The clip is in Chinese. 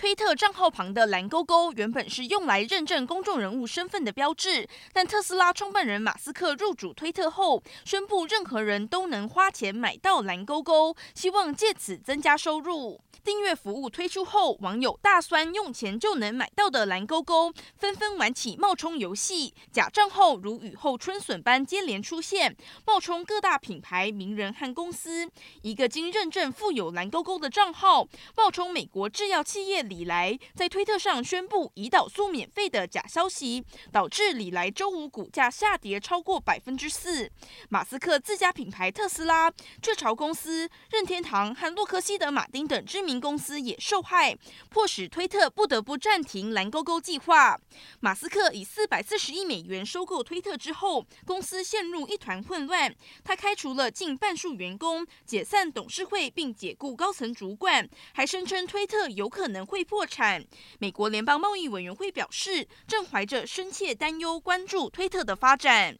推特账号旁的蓝勾勾原本是用来认证公众人物身份的标志，但特斯拉创办人马斯克入主推特后，宣布任何人都能花钱买到蓝勾勾，希望借此增加收入。订阅服务推出后，网友大酸用钱就能买到的蓝勾勾，纷纷玩起冒充游戏，假账号如雨后春笋般接连出现，冒充各大品牌、名人和公司。一个经认证附有蓝勾勾的账号，冒充美国制药企业。李来在推特上宣布胰岛素免费的假消息，导致李来周五股价下跌超过百分之四。马斯克自家品牌特斯拉、雀巢公司、任天堂和洛克希德马丁等知名公司也受害，迫使推特不得不暂停蓝勾勾计划。马斯克以四百四十亿美元收购推特之后，公司陷入一团混乱。他开除了近半数员工，解散董事会，并解雇高层主管，还声称推特有可能会破产。美国联邦贸易委员会表示，正怀着深切担忧关注推特的发展。